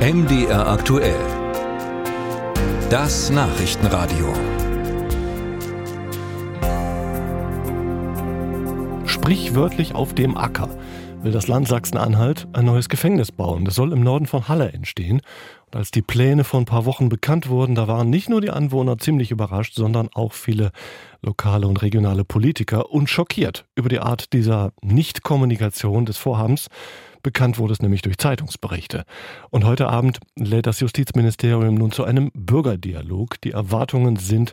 MDR aktuell. Das Nachrichtenradio. Sprichwörtlich auf dem Acker will das Land Sachsen-Anhalt ein neues Gefängnis bauen. Das soll im Norden von Halle entstehen. Und als die Pläne vor ein paar Wochen bekannt wurden, da waren nicht nur die Anwohner ziemlich überrascht, sondern auch viele lokale und regionale Politiker und schockiert über die Art dieser Nichtkommunikation des Vorhabens. Bekannt wurde es nämlich durch Zeitungsberichte. Und heute Abend lädt das Justizministerium nun zu einem Bürgerdialog. Die Erwartungen sind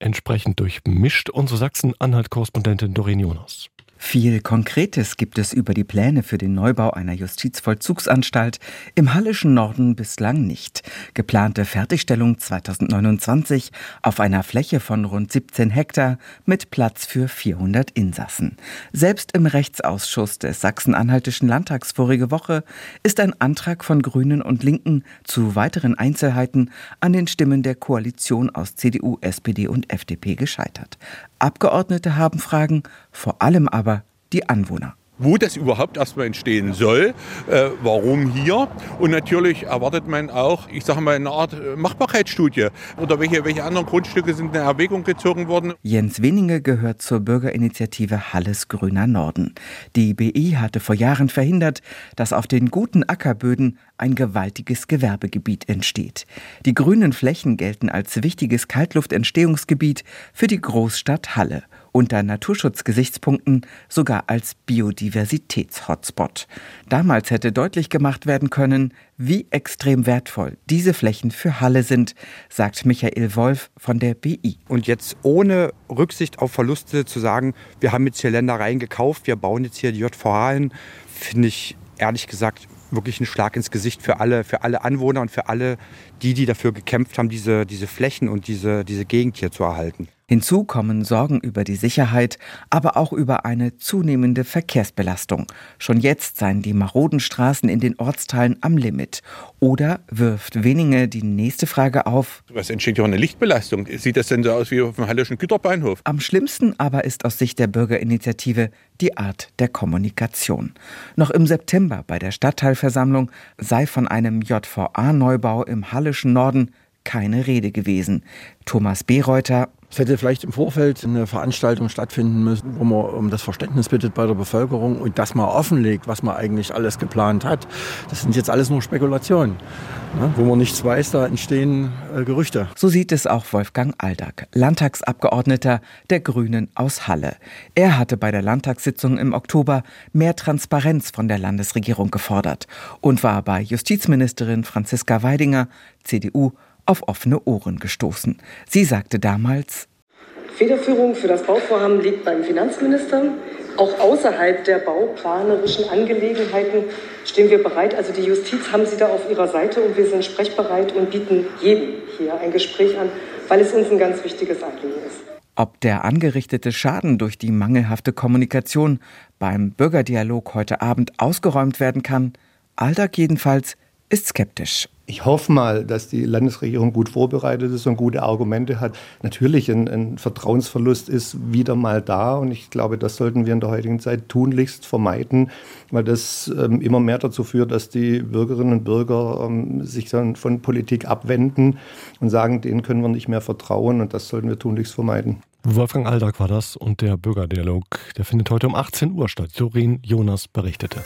entsprechend durchmischt. Unsere Sachsen-Anhalt-Korrespondentin Doreen Jonas. Viel Konkretes gibt es über die Pläne für den Neubau einer Justizvollzugsanstalt im Hallischen Norden bislang nicht. Geplante Fertigstellung 2029 auf einer Fläche von rund 17 Hektar mit Platz für 400 Insassen. Selbst im Rechtsausschuss des Sachsen-Anhaltischen Landtags vorige Woche ist ein Antrag von Grünen und Linken zu weiteren Einzelheiten an den Stimmen der Koalition aus CDU, SPD und FDP gescheitert. Abgeordnete haben Fragen, vor allem aber die Anwohner wo das überhaupt erstmal entstehen soll, äh, warum hier. Und natürlich erwartet man auch, ich sage mal, eine Art Machbarkeitsstudie oder welche, welche anderen Grundstücke sind in Erwägung gezogen worden. Jens Winninge gehört zur Bürgerinitiative Halles Grüner Norden. Die BI hatte vor Jahren verhindert, dass auf den guten Ackerböden ein gewaltiges Gewerbegebiet entsteht. Die grünen Flächen gelten als wichtiges Kaltluftentstehungsgebiet für die Großstadt Halle unter Naturschutzgesichtspunkten sogar als Biodiversitätshotspot. Damals hätte deutlich gemacht werden können, wie extrem wertvoll diese Flächen für Halle sind, sagt Michael Wolf von der BI. Und jetzt ohne Rücksicht auf Verluste zu sagen, wir haben jetzt hier Ländereien gekauft, wir bauen jetzt hier die JVA hin, finde ich ehrlich gesagt wirklich ein Schlag ins Gesicht für alle, für alle Anwohner und für alle die, die dafür gekämpft haben, diese, diese Flächen und diese, diese Gegend hier zu erhalten. Hinzu kommen Sorgen über die Sicherheit, aber auch über eine zunehmende Verkehrsbelastung. Schon jetzt seien die maroden Straßen in den Ortsteilen am Limit. Oder wirft Wenige die nächste Frage auf. Was entsteht hier eine Lichtbelastung? Sieht das denn so aus wie auf dem Hallischen Güterbahnhof? Am schlimmsten aber ist aus Sicht der Bürgerinitiative die Art der Kommunikation. Noch im September bei der Stadtteilversammlung sei von einem JVA-Neubau im Hallischen Norden keine Rede gewesen. Thomas Bereuter es hätte vielleicht im Vorfeld eine Veranstaltung stattfinden müssen, wo man um das Verständnis bittet bei der Bevölkerung und das mal offenlegt, was man eigentlich alles geplant hat. Das sind jetzt alles nur Spekulationen. Ne? Wo man nichts weiß, da entstehen äh, Gerüchte. So sieht es auch Wolfgang Aldag, Landtagsabgeordneter der Grünen aus Halle. Er hatte bei der Landtagssitzung im Oktober mehr Transparenz von der Landesregierung gefordert und war bei Justizministerin Franziska Weidinger, CDU, auf offene Ohren gestoßen. Sie sagte damals, Federführung für das Bauvorhaben liegt beim Finanzminister. Auch außerhalb der bauplanerischen Angelegenheiten stehen wir bereit. Also die Justiz haben Sie da auf Ihrer Seite und wir sind sprechbereit und bieten jedem hier ein Gespräch an, weil es uns ein ganz wichtiges Anliegen ist. Ob der angerichtete Schaden durch die mangelhafte Kommunikation beim Bürgerdialog heute Abend ausgeräumt werden kann, Alltag jedenfalls ist skeptisch. Ich hoffe mal, dass die Landesregierung gut vorbereitet ist und gute Argumente hat. Natürlich, ein, ein, Vertrauensverlust ist wieder mal da und ich glaube, das sollten wir in der heutigen Zeit tunlichst vermeiden, weil das ähm, immer mehr dazu führt, dass die Bürgerinnen und Bürger ähm, sich dann von Politik abwenden und sagen, denen können wir nicht mehr vertrauen und das sollten wir tunlichst vermeiden. Wolfgang Aldag war das und der Bürgerdialog, der findet heute um 18 Uhr statt. Sorin Jonas berichtete.